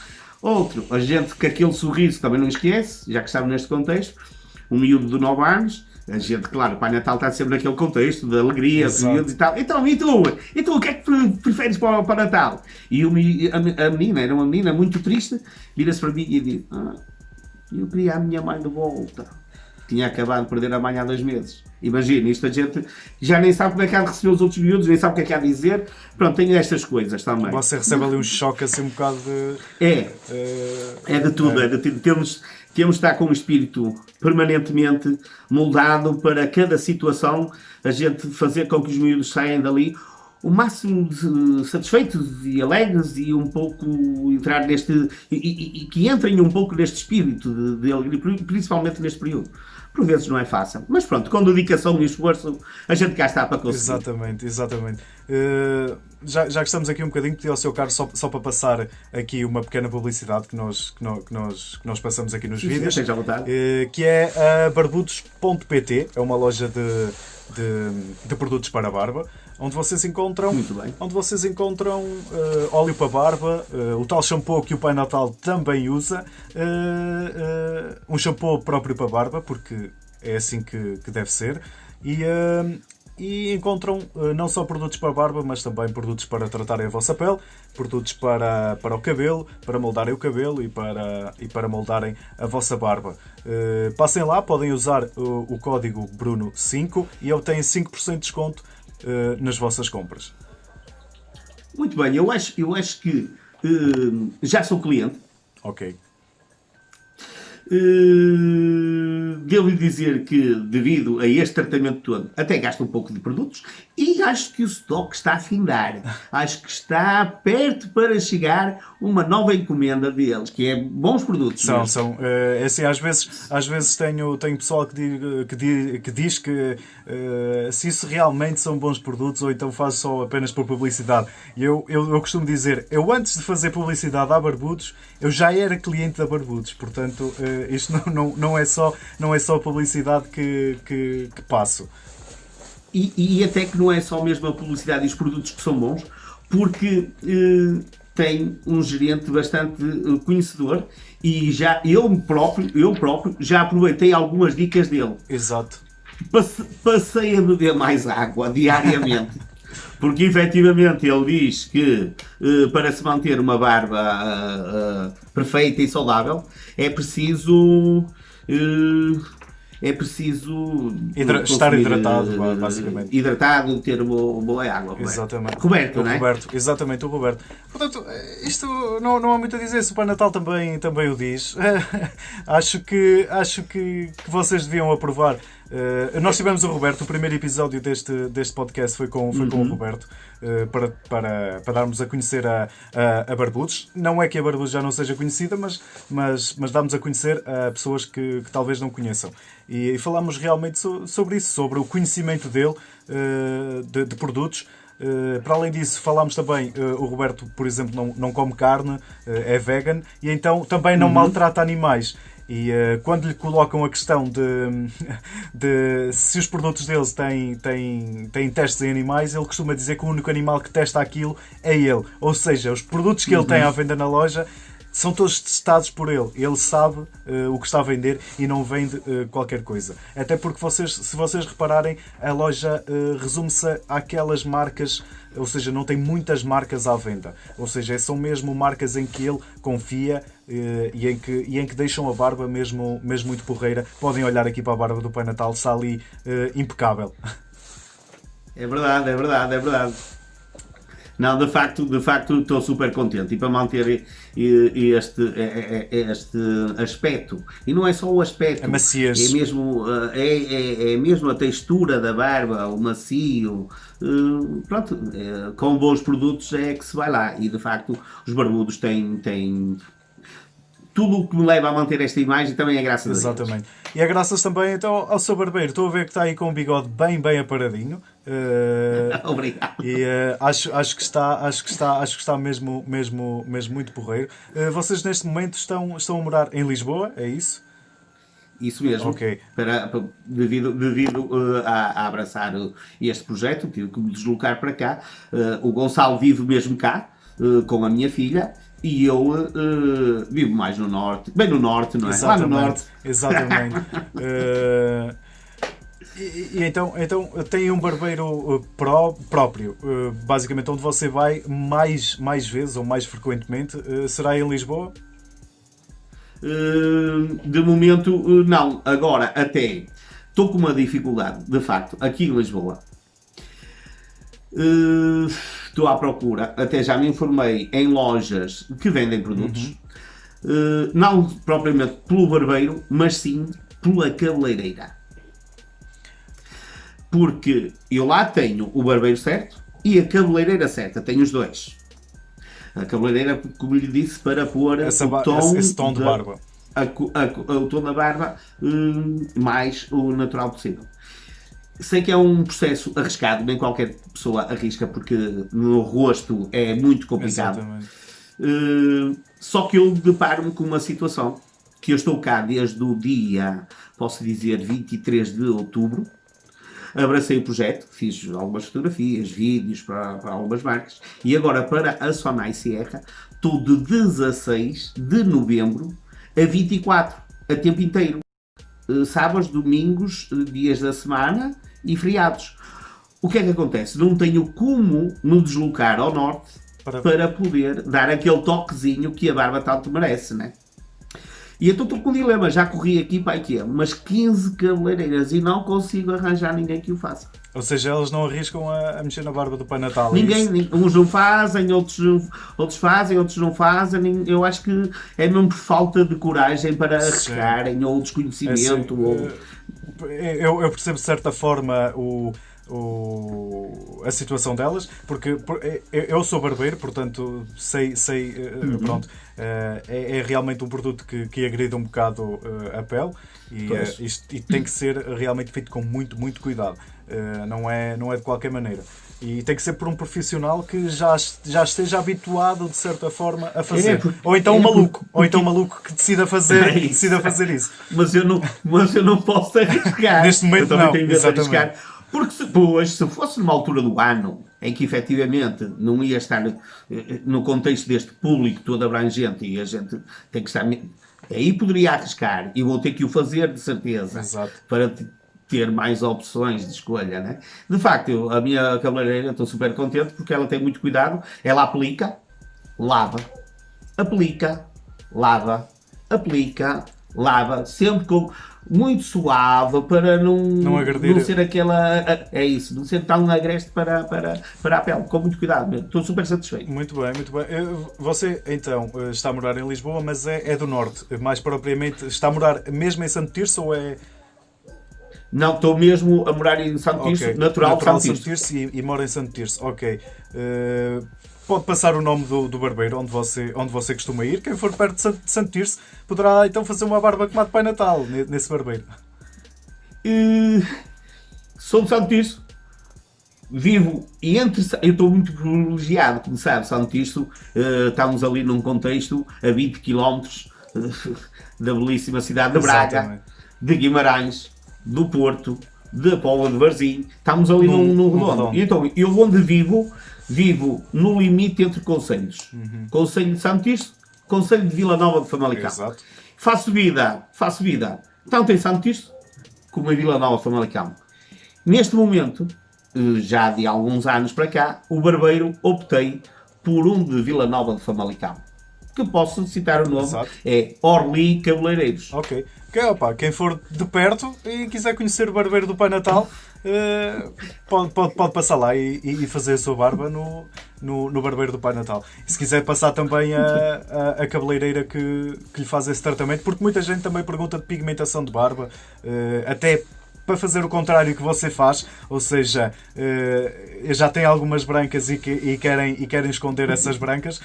Outro, a gente que aquele sorriso também não esquece, já que estamos neste contexto, um miúdo de 9 anos, a gente, claro, o Pai Natal está sempre naquele contexto de alegria, e tal. Então, e tu? E tu, o que é que preferes para o, para Natal? E a, a menina, era uma menina muito triste, vira-se para mim e diz: ah, eu queria a minha mãe de volta. Tinha acabado de perder a mãe há dois meses. Imagina, isto a gente já nem sabe como é que há de receber os outros miúdos, nem sabe o que é que há de dizer. Pronto, tem estas coisas também. Você recebe ali um choque assim um bocado de. É. Uh, é de tudo. É. é de, temos, temos de estar com o espírito permanentemente moldado para cada situação, a gente fazer com que os miúdos saiam dali o máximo de satisfeitos e alegres e um pouco entrar neste. e, e, e que entrem um pouco neste espírito de, de alegria, principalmente neste período. Por vezes não é fácil, mas pronto, com dedicação e esforço a gente cá está para conseguir. Exatamente, exatamente. Uh, já, já que estamos aqui um bocadinho, pedi ao seu Carlos só, só para passar aqui uma pequena publicidade que nós, que nós, que nós, que nós passamos aqui nos Sim, vídeos, sim, uh, que é a barbudos.pt, é uma loja de, de, de produtos para a barba onde vocês encontram, onde vocês encontram uh, óleo para barba, uh, o tal shampoo que o Pai Natal também usa, uh, um shampoo próprio para barba, porque é assim que, que deve ser, e, e encontram não só produtos para barba, mas também produtos para tratarem a vossa pele, produtos para, para o cabelo, para moldarem o cabelo e para, e para moldarem a vossa barba. passem lá, podem usar o, o código Bruno5 e obtêm 5% de desconto uh, nas vossas compras. Muito bem, eu acho, eu acho que uh, já sou cliente. Ok. Uh, devo dizer que, devido a este tratamento todo, até gasto um pouco de produtos acho que o estoque está a findar. Acho que está perto para chegar uma nova encomenda deles, que é bons produtos. São, mesmo. são. É assim, às vezes, às vezes tenho, tenho pessoal que, diz que, diz, que, diz que uh, se isso realmente são bons produtos ou então faz só apenas por publicidade. E eu, eu, eu costumo dizer, eu antes de fazer publicidade à Barbudos, eu já era cliente da Barbudos, portanto. Uh, isto não, não, não, é, só, não é só publicidade que, que, que passo. E, e, até que não é só mesmo a publicidade e os produtos que são bons, porque eh, tem um gerente bastante eh, conhecedor e já eu próprio, eu próprio já aproveitei algumas dicas dele. Exato. Passei a beber mais água diariamente. Porque efetivamente ele diz que uh, para se manter uma barba perfeita e saudável é preciso. É preciso Hidra estar hidratado, basicamente. Hidratado, ter boa, boa água. Exatamente. Roberto, o não é? Roberto, exatamente, o Roberto. Portanto, isto não, não há muito a dizer, se o Pai Natal também, também o diz. acho que, acho que, que vocês deviam aprovar Uh, nós tivemos o Roberto, o primeiro episódio deste, deste podcast foi com, foi uhum. com o Roberto, uh, para, para, para darmos a conhecer a, a, a, Barbudos. Não é que a Barbudos já não seja conhecida, mas, mas, mas damos a conhecer a pessoas que, que talvez não conheçam. E, e falámos realmente so, sobre isso, sobre o conhecimento dele uh, de, de, produtos. para além disso, falámos também, o Roberto, por exemplo, não, não come carne, é vegan, e então também não uhum. maltrata animais. E uh, quando lhe colocam a questão de, de, se os produtos deles têm, têm, têm testes em animais, ele costuma dizer que o único animal que testa aquilo é ele. Ou seja, os produtos que ele tem à uhum. venda na loja são todos testados por ele. Ele sabe uh, o que está a vender e não vende uh, qualquer coisa. Até porque vocês, se vocês repararem, a loja resume-se àquelas marcas, ou seja, não tem muitas marcas à venda. Ou seja, são mesmo marcas em que ele confia e, em que, e em que deixam a barba mesmo, mesmo muito porreira. Podem olhar aqui para a barba do Pai Natal, está ali impecável. É verdade, é verdade, é verdade. Não, de facto, de facto estou super contente e para manter este, este aspecto. E não é só o aspecto, a maciez. é mesmo, eh, é, é, é mesmo a textura da barba, o macio. Eh, pronto, eh, com bons produtos é que se vai lá. E de facto os barbudos têm, têm tudo o que me leva a manter esta imagem também é graças Exatamente. a Deus. E é graças também então, ao seu barbeiro. Estou a ver que está aí com um bigode bem, bem aparadinho. Uh, Obrigado. E uh, acho, acho que está, acho que está, acho que está mesmo, mesmo, mesmo muito porreiro. Uh, vocês neste momento estão, estão a morar em Lisboa, é isso? Isso mesmo. Ok. Para, para devido devido a, a, abraçar este projeto, tive que me deslocar para cá. o Gonçalo vive mesmo cá, com a minha filha e eu uh, vivo mais no norte, bem no norte, não é? Exatamente, Lá no norte. Exatamente. uh, e, e, então, então tem um barbeiro uh, pró, próprio, basicamente onde você vai mais, mais vezes ou mais frequentemente, será em Lisboa? de momento, não. Agora, até estou com uma dificuldade, de facto, aqui em Lisboa. Uh, estou à procura, até já me informei em lojas que vendem produtos, uhum. uh, não propriamente pelo barbeiro, mas sim pela cabeleireira. Porque eu lá tenho o barbeiro certo e a cabeleireira certa, tenho os dois. A cabeleireira, como lhe disse, para pôr Essa o tom, esse, tom de, de barba. A, a, a, o tom da barba hum, mais o natural possível. Sei que é um processo arriscado, nem qualquer pessoa arrisca, porque no rosto é muito complicado. Uh, só que eu deparo-me com uma situação que eu estou cá desde o dia, posso dizer, 23 de outubro. Abracei o projeto, fiz algumas fotografias, vídeos para, para algumas marcas e agora para a Sonai Sierra estou de 16 de novembro a 24, a tempo inteiro. Uh, sábados, domingos, dias da semana e feriados. O que é que acontece? Não tenho como me deslocar ao norte para, para poder dar aquele toquezinho que a barba tanto merece, né? E então estou com um dilema, já corri aqui para aqui, umas 15 cabeleireiras e não consigo arranjar ninguém que o faça. Ou seja, elas não arriscam a, a mexer na barba do Pai Natal. É ninguém, é uns não fazem, outros, outros fazem, outros não fazem. Eu acho que é mesmo por falta de coragem para arriscarem ou desconhecimento. É assim, ou... eu, eu percebo de certa forma o o, a situação delas, porque eu sou barbeiro, portanto sei, sei eh, uhum. pronto, eh, é, é, realmente um produto que, que agride um bocado eh, a pele e, isto, e tem que ser realmente feito com muito, muito cuidado. Não é, não é de qualquer maneira. E tem que ser por um profissional que já, já esteja habituado, de certa forma, a fazer. É, porque, ou então é um maluco. Porque, ou então um maluco que decida fazer, é decida fazer isso. Mas eu não, mas eu não posso arriscar. Neste momento, eu não. tenho de arriscar porque se, pois, se fosse numa altura do ano em que efetivamente não ia estar eh, no contexto deste público todo abrangente e a gente tem que estar. Aí poderia arriscar e vou ter que o fazer de certeza Exato. para ter mais opções de escolha, né? De facto, eu, a minha cabeleireira estou super contente porque ela tem muito cuidado, ela aplica, lava, aplica, lava, aplica, lava, sempre com muito suave para não, não, agredir. não ser aquela. É isso, não ser tão agreste para, para, para a pele. Com muito cuidado, estou super satisfeito. Muito bem, muito bem. Você então está a morar em Lisboa, mas é, é do norte, mais propriamente. Está a morar mesmo em Santo Tirso ou é. Não, estou mesmo a morar em Santo Tirso, Ok. natural, natural de Santo Tirso. e, e mora em Santo Tirso. Ok. Eh, pode passar o nome do, do barbeiro onde você, onde você costuma ir. Quem for perto de Santo, Tirso poderá então fazer uma barba como a de Pai Natal ne- nesse barbeiro. Eh, sou de Santo Tirso. Vivo e entre. Eu estou muito privilegiado, como sabe, Santo Tirso. eh, estamos ali num contexto a 20 km da belíssima cidade de Braga, Exatamente. de Guimarães, do Porto, de Póvoa de Varzim. Estamos ali Num- num, num redondo. E então, eu onde vivo, vivo no limite entre conselhos. Uhum. Conselho de Santo Tirso, Conselho de Vila Nova de Famalicão. Exato. Faço vida, faço vida, tanto em Santo Tirso como em Vila Nova de Famalicão. Neste momento, eh, já de alguns anos para cá, o barbeiro optei por um de Vila Nova de Famalicão. Que posso citar o nome, Exato. é Orly Cabeleireiros. Ok. Que, opa, quem for de perto e quiser conhecer o barbeiro do Pai Natal, eh, pode, pode, pode passar lá e, e fazer a sua barba no, no, no barbeiro do Pai Natal. E se quiser passar também a, a, a cabeleireira que, que lhe faz esse tratamento, porque muita gente também pergunta de pigmentação de barba, eh, até para fazer o contrário que você faz, ou seja, eh, já tem algumas brancas e, que- e querem, e querem esconder essas brancas.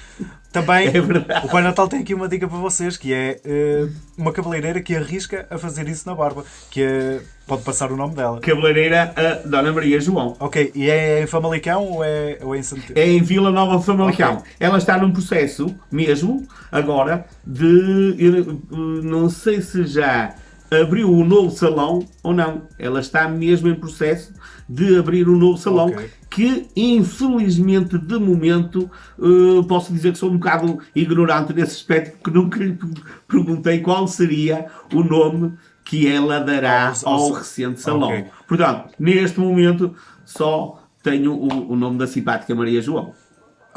Também É o Pai Natal tem aqui uma dica para vocês, que é eh, uma cabeleireira que arrisca a fazer isso na barba, que é- pode passar o nome dela. Cabeleireira a Dona Maria João. Ok, e é em Famalicão ou é, ou é em Santo É em Vila Nova de Famalicão. Ok. Ela está num processo, mesmo, agora, de. eu, Não sei se já abriu o novo salão ou não. Ela está mesmo em processo de abrir um novo salão. Ok. Que, infelizmente, de momento, eh, posso dizer que sou um bocado ignorante nesse aspecto, porque nunca lhe perguntei qual seria o nome que ela dará Ao- ao- ao recente salão. Ok. Portanto, neste momento, só tenho o, o nome da simpática Maria João.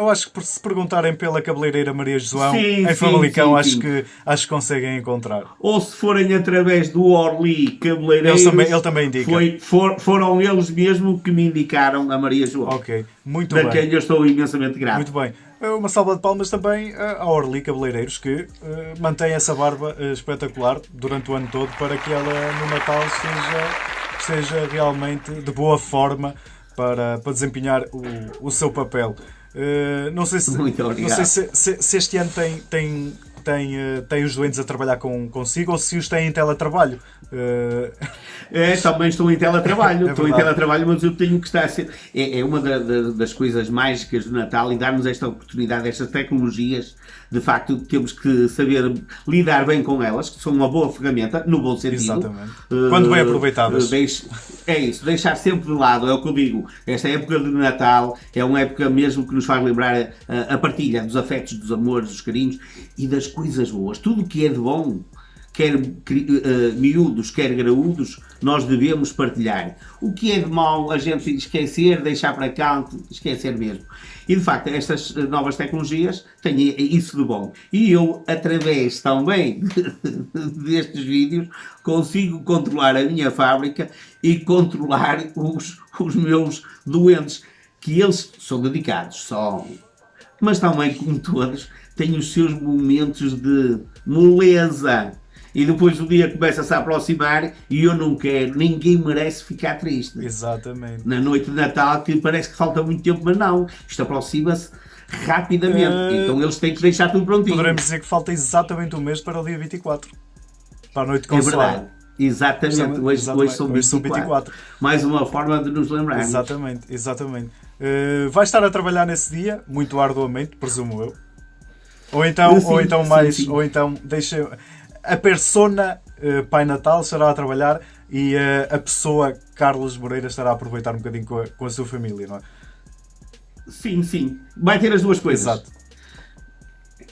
Eu acho que se perguntarem pela cabeleireira Maria João, Sim, em Famalicão, acho. Que, acho que conseguem encontrar. Ou se forem através do Orly Cabeleireiros, Eles também- ele também indica. foi- for- foram eles mesmo que me indicaram a Maria João. Ok, muito da bem. quem eu estou imensamente grato. Muito bem. Uma salva de palmas também eh, à Orly Cabeleireiros, que eh, mantém essa barba eh, espetacular durante o ano todo para que ela no Natal seja, seja realmente de boa forma para, para desempenhar o, o seu papel. Eh, não sei se, não sei se, se- se este ano tem, tem, tem, eh, tem os doentes a trabalhar com, consigo ou se os têm em teletrabalho. Eh, É, também estou em teletrabalho, É estou em teletrabalho, mas eu tenho que estar sempre. É, é uma da- da- das coisas mágicas do Natal e dar-nos esta oportunidade, estas tecnologias, de facto, temos que saber lidar bem com elas, que são uma boa ferramenta, no bom sentido. Exatamente. Eh, Quando bem aproveitadas. deixe- é isso, deixar sempre de lado, é o que eu digo. Esta época de Natal é uma época mesmo que nos faz lembrar a, a partilha dos afetos, dos amores, dos carinhos e das coisas boas. Tudo o que é de bom quer eh, miúdos, quer graúdos, nós devemos partilhar. O que é de mau a gente esquecer, deixar para canto, esquecer mesmo. E de facto, estas eh, novas tecnologias têm isso de bom. E eu, através também destes vídeos, consigo controlar a minha fábrica e controlar os, os meus doentes, que eles são dedicados, só mas também, como todos, têm os seus momentos de moleza. E depois o dia começa-se a aproximar e eu não quero, ninguém merece ficar triste. exatamente. Na noite de Natal, que parece que falta muito tempo, mas não, isto aproxima-se rapidamente. Eh, Então eles têm que deixar tudo prontinho. Poderemos dizer que falta exatamente um mês para o dia 24. Para a noite É consolar. verdade. Exatamente, Exatamente, hoje, exatamente. hoje, são, Hoje são 24. Mais uma forma de nos lembrarmos. Exatamente, exatamente. Uh, vai estar a trabalhar nesse dia, muito arduamente, presumo eu. Ou então, Sim, ou então sim, mais, sim. ou então deixa a persona uh, Pai Natal estará a trabalhar e uh, a pessoa Carlos Moreira estará a aproveitar um bocadinho com a, com a sua família, não é? Sim, sim. Vai ter as duas coisas. Exato.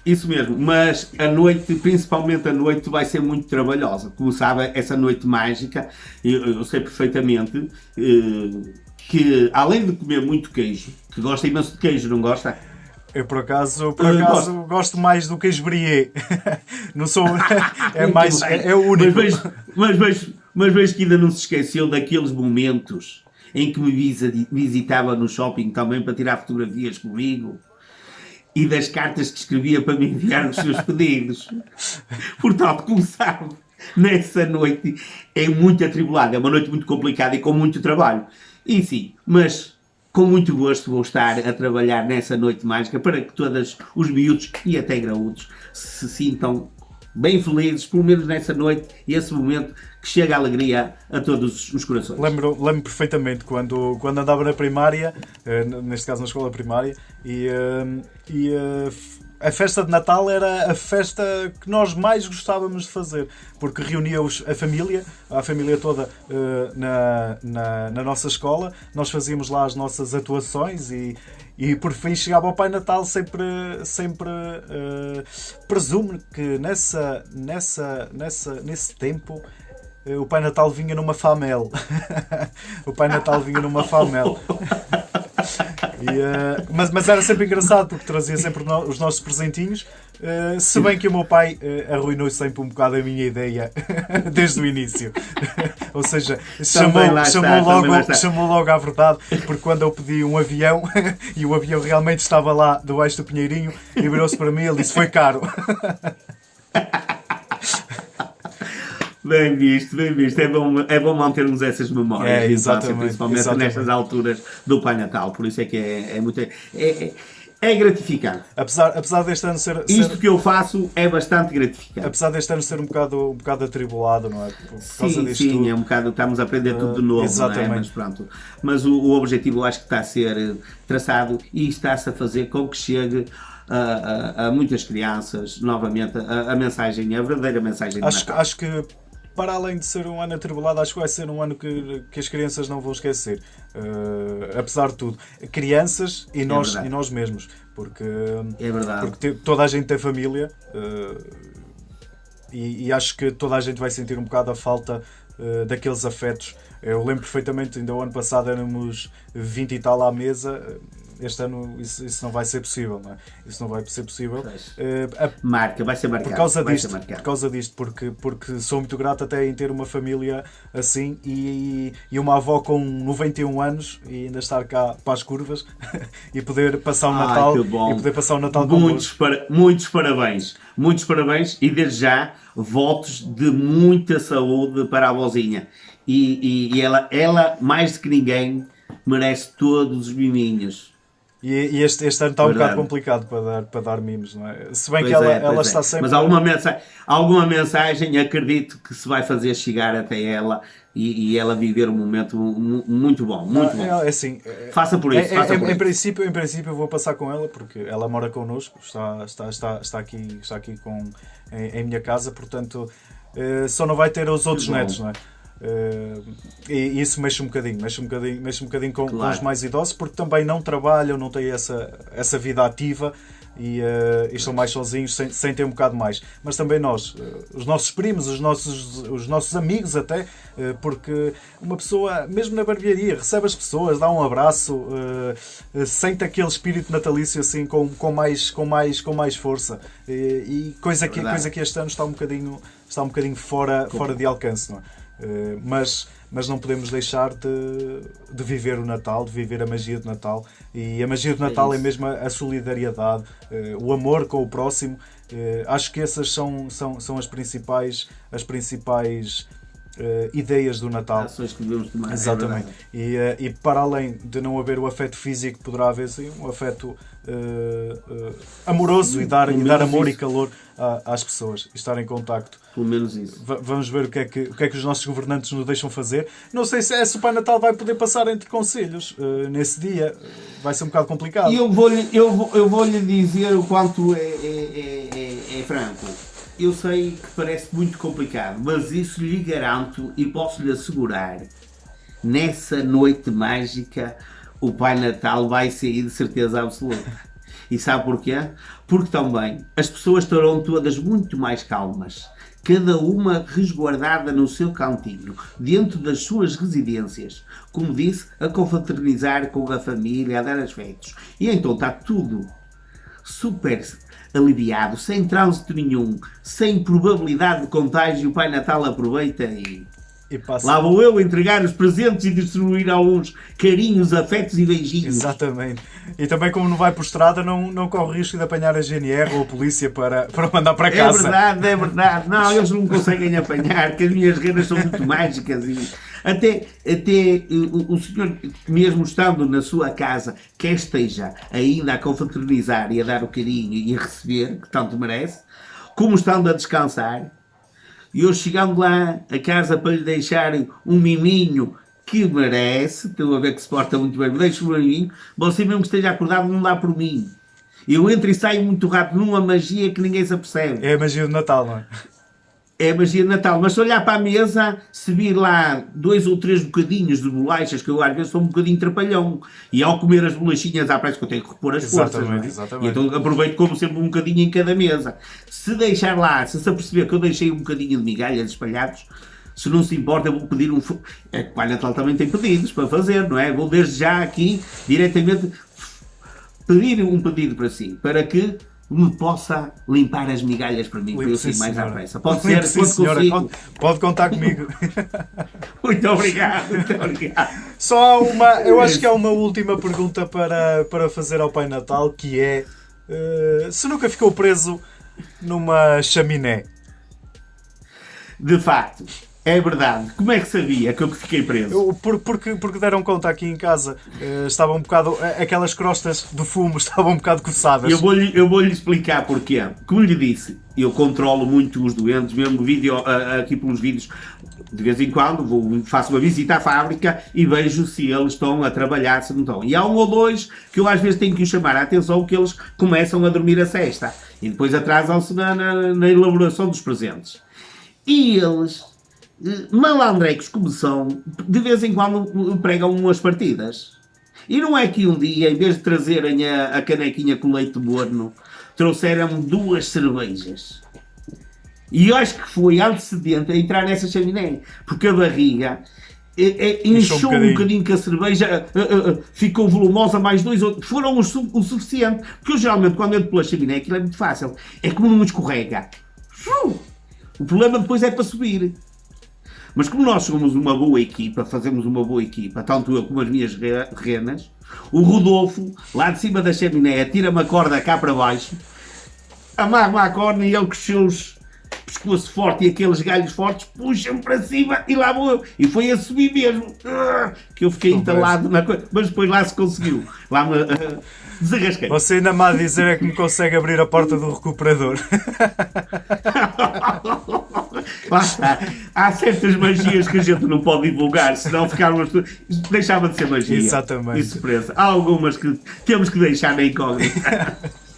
Isso mesmo, mas a noite, principalmente a noite, vai ser muito trabalhosa. Como sabe, essa noite mágica, eu, eu sei perfeitamente eh, que, além de comer muito queijo, que gosta imenso de queijo, não gosta? Eu por acaso, por Uh, acaso gosto mais do queijo brie. não sou. é mais. É, é o único. Mas vejo, mas, vejo, mas vejo que ainda não se esqueceu daqueles momentos em que me visitava no shopping também para tirar fotografias comigo e das cartas que escrevia para me enviar os seus pedidos. Portanto, como sabe, nessa noite é muito atribulada, é uma noite muito complicada e com muito trabalho. E sim, mas com muito gosto vou estar a trabalhar nessa noite mágica para que todos os miúdos e até graúdos se sintam bem felizes, pelo menos nessa noite e esse momento que chega a alegria a todos os corações. Lembro, lembro perfeitamente quando, quando andava na primária, eh, neste caso na escola primária, e, eh, e eh, a festa de Natal era a festa que nós mais gostávamos de fazer, porque reunia a família, a família toda uh, na, na, na, nossa escola, nós fazíamos lá as nossas atuações e, e por fim chegava o Pai Natal sempre, sempre uh, presumo que nessa, nessa, nessa, nesse tempo eh, o Pai Natal vinha numa famel. o Pai Natal vinha numa famel. E, uh, mas, mas era sempre engraçado porque trazia sempre os nossos presentinhos. Uh, se bem que o meu pai uh, arruinou sempre um bocado a minha ideia desde o início. Ou seja, chamou, chamou, logo, chamou logo à verdade, porque quando eu pedi um avião e o avião realmente estava lá debaixo do Pinheirinho e virou-se para mim e ele disse: Foi caro. Bem visto, bem visto. É bom, é bom mantermos essas memórias, é, exatamente, principalmente exatamente. nestas alturas do Pai Natal. Por isso é que é, é muito. É, é, é gratificante. Apesar, apesar deste ano ser, ser, Isto que eu faço é bastante gratificante. Apesar deste ano ser um bocado, um bocado atribulado, não é? Por, sim, sim, tudo. é um bocado. Estamos a aprender tudo de novo, exatamente. não é? Mas pronto. Mas o, o objetivo eu acho que está a ser eh, traçado e está-se a fazer com que chegue a, a, a muitas crianças novamente a, a, mensagem, a verdadeira mensagem acho, Natal. Acho que para além de ser um ano atribulado, acho que vai ser um ano que, que as crianças não vão esquecer. Uh, apesar de tudo. Crianças e, é nós, e nós mesmos. Porque, é verdade. porque toda a gente tem família uh, e, e, acho que toda a gente vai sentir um bocado a falta uh, daqueles afetos. Eu lembro perfeitamente, ainda o ano passado éramos 20 e tal à mesa este ano isso, isso não vai ser possível, não é? Isso não vai ser possível. Uh, Marca, vai ser marcado. Por causa disto, por causa disto porque, porque sou muito grato até em ter uma família assim e, e uma avó com 91 anos e ainda estar cá para as curvas e poder passar o Natal Ai, e poder passar o Natal muitos, para, muitos parabéns, muitos parabéns e desde já votos de muita saúde para a vozinha. E, e, e ela, ela, mais do que ninguém, merece todos os miminhos. E, e este, este ano está um bocado complicado para dar, para dar mimos, não é? Se bem pois que ela, é, ela está é. sempre. Mas alguma mensagem, alguma mensagem acredito que se vai fazer chegar até ela e, e ela viver um momento muito bom. Muito bom. É, é assim, é, faça por isso. É, faça por em, isso. Princípio, em princípio, eu vou passar com ela porque ela mora connosco, está, está, está, está aqui, está aqui com, em, em minha casa, portanto, eh, só não vai ter os outros netos, não é? Uh, e isso mexe um bocadinho, mexe um bocadinho, mexe um bocadinho com, claro. com, os mais idosos, porque também não trabalham, não têm essa, essa vida ativa e, uh, e estão mais sozinhos sem, sem ter um bocado mais. Mas também nós, uh, os nossos primos, os nossos, os nossos amigos até, porque uma pessoa, mesmo na barbearia, recebe as pessoas, dá um abraço, sente aquele espírito natalício assim com, com, mais, com, mais, com mais força. E, e coisa, que, coisa que este ano está um bocadinho, está um bocadinho fora, fora de alcance. Não é? Eh, mas, mas não podemos deixar de, de viver o Natal, de viver a magia do Natal. E a magia do é Natal é, é mesmo a solidariedade, eh, o amor com o próximo. Eh, acho que essas são, são, são as principais, as principais Uh, ideias do Natal. Ações que devemos tomar. É Exatamente. É e, uh, e para além de não haver o afeto físico, poderá haver sim, um afeto uh, amoroso e dar, e dar amor isso. e calor às pessoas e estar em contacto. Pelo menos isso. V vamos ver o que, é que, o que é que os nossos governantes nos deixam fazer. Não sei se, é, se o Pai Natal vai poder passar entre conselhos nesse dia. Vai ser um bocado complicado. Eu vou-lhe eu vou, eu vou dizer o quanto é, é, é, é franco eu sei que parece muito complicado, mas isso lhe garanto e posso lhe assegurar: nessa noite mágica, o Pai Natal vai sair de certeza absoluta. E sabe porquê? Porque também as pessoas estarão todas muito mais calmas, cada uma resguardada no seu cantinho, dentro das suas residências, como disse, a confraternizar com a família, a dar afetos. E então está tudo super aliviado, sem trânsito nenhum, sem probabilidade de contágio, o Pai Natal aproveita e E Lá vou eu entregar os presentes e distribuir alguns carinhos, afetos e beijinhos. Exatamente. E também, como não vai por estrada, não, não corre o risco de apanhar a GNR ou a polícia para, para mandar para É casa. verdade, é verdade. Não, eles não conseguem apanhar, que as minhas renas são muito mágicas. E até até uh, o, o senhor, mesmo estando na sua casa, quer esteja ainda a confraternizar e a dar o carinho e a receber, que tanto merece, como estando a descansar, e eu chegando lá a casa para lhe deixar um miminho que merece, estou a ver que se porta muito bem, me deixa um miminho, você mesmo que esteja acordado não dá por mim. Eu entro e saio muito rápido numa magia que ninguém se apercebe. É a magia do Natal, não é? É a magia de Natal. Mas se olhar para a mesa, se vir lá dois ou três bocadinhos de bolachas, que eu às vezes sou um bocadinho trapalhão, e ao comer as bolachinhas, há parece que eu tenho que repor as forças. Exatamente, não é? exatamente. E então aproveito como sempre um bocadinho em cada mesa. Se deixar lá, se se aperceber que eu deixei um bocadinho de migalhas espalhados, se não se importa, eu vou pedir um. É que o Natal também tem pedidos para fazer, não é? Vou desde já aqui, diretamente, pedir um pedido para si, para que me possa limpar as migalhas para mim, para eu sair mais à pressa. Pode ser, quando senhora. Pode, pode contar comigo. Muito obrigado, muito obrigado. Só há uma, eu acho que há uma última pergunta para, para fazer ao Pai Natal, que é eh, se nunca ficou preso numa chaminé. De facto, é verdade. Como é que sabia que eu fiquei preso? Eu- por- porque, porque deram conta aqui em casa, eh, estavam um bocado, eh, aquelas crostas de fumo estavam um bocado coçadas. Eu vou-lhe eu vou-lhe explicar porquê. Como lhe disse, eu controlo muito os doentes, mesmo vídeo, ah, aqui pelos vídeos. De vez em quando vou, faço uma visita à fábrica e vejo se eles estão a trabalhar, se não estão. E há um ou dois que eu às vezes tenho que chamar a atenção que eles começam a dormir a cesta. E depois atrasam-se na, na- na elaboração dos presentes. E eles, eh, malandrecos como são, de vez em quando pregam umas partidas. E não é que um dia, em vez de trazerem a, a canequinha com leite morno, trouxeram duas cervejas. E eu acho que foi antecedente a entrar nessa chaminé, porque a barriga eh, eh, Inchou um inchou um bocadinho. que a cerveja eh, eh, eh, ficou volumosa mais dois ou foram o, su- o suficiente. Porque eu geralmente quando entro pela chaminé aquilo é muito fácil. É como não escorrega. Shoo! O problema depois é para subir. Mas como nós somos uma boa equipa, fazemos uma boa equipa, tanto eu como as minhas re- renas, o Rodolfo, lá de cima da chaminé, tira-me a corda cá para baixo, amarra-me à corda e ele com os seus pescoço forte e aqueles galhos fortes puxam-me para cima e lá vou eu. E foi a subir mesmo. Ah, Que eu fiquei entalado na coisa. Mas depois lá se conseguiu. Lá me ah, desarrasquei. Você ainda de dizer é que me consegue abrir a porta do recuperador. Lá está. Há certas magias que a gente não pode divulgar, senão ficávamos. Deixava de ser magia. Exatamente. E surpresa. Há algumas que temos que deixar na incógnita.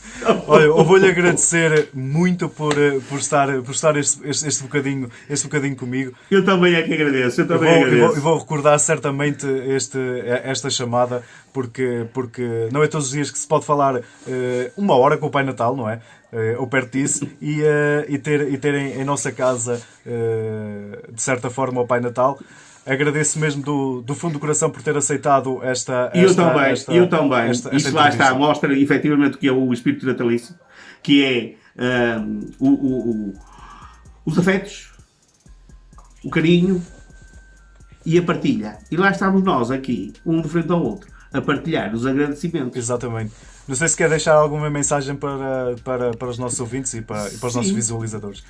Olha, eu vou-lhe agradecer muito por, eh, por estar, por estar este, este, este bocadinho, este bocadinho comigo. Eu também é que agradeço. Eu Eu também vou, eu vou- agradeço. eu vou recordar certamente este, esta chamada, porque, porque não é todos os dias que se pode falar eh, uma hora com o Pai Natal, não é? Eh, ou perto disso, e, eh, e ter, e ter em, em nossa casa, eh, de certa forma, o Pai Natal. Agradeço mesmo do, do fundo do coração por ter aceitado esta. E eu esta- também, esta- eu também. esta- esta Isso lá está, mostra efetivamente o que é o espírito natalício, que é o- o- o- os afetos, o carinho e a partilha. E lá estamos nós aqui, um de frente ao outro, a partilhar os agradecimentos. Exatamente. Não sei se quer deixar alguma mensagem para, para, para os nossos ouvintes e para, e para os nossos visualizadores.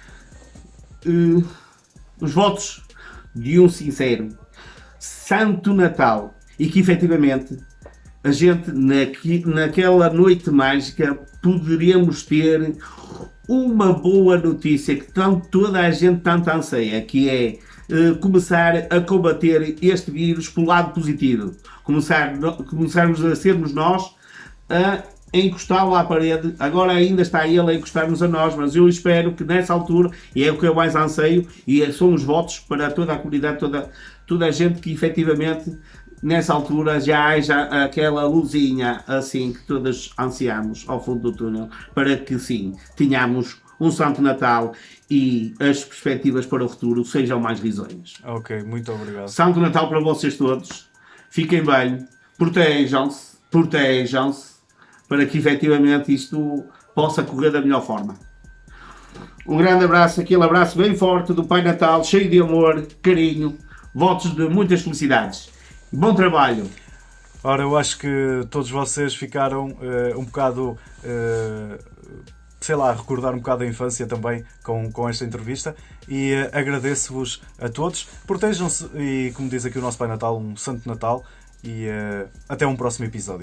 Eh, os votos de um sincero Santo Natal e que efetivamente a gente naqui- naquela noite mágica poderíamos ter uma boa notícia que tanto, toda a gente tanto anseia, que é eh, começar a combater este vírus pelo lado positivo. Começar, começarmos a sermos nós a encostá-lo à parede. Agora ainda está ele a encostar-nos a nós, mas eu espero que nessa altura, e é o que eu mais anseio, e é- são os votos para toda a comunidade, toda, toda a gente que efetivamente nessa altura já haja aquela luzinha assim que todos ansiamos ao fundo do túnel, para que sim, tenhamos um Santo Natal e as perspectivas para o futuro sejam mais risonhas. Ok, muito obrigado. Santo Natal para vocês todos. Fiquem bem, protejam-se, protejam-se, para que efetivamente isto possa correr da melhor forma. Um grande abraço, aquele abraço bem forte do Pai Natal, cheio de amor, carinho, votos de muitas felicidades. Bom trabalho. Ora, eu acho que todos vocês ficaram uh, um bocado, uh, sei lá, recordar um bocado a infância também com, com esta entrevista e uh, agradeço-vos a todos. Protejam-se e, como diz aqui o nosso Pai Natal, um Santo Natal e até um próximo episódio.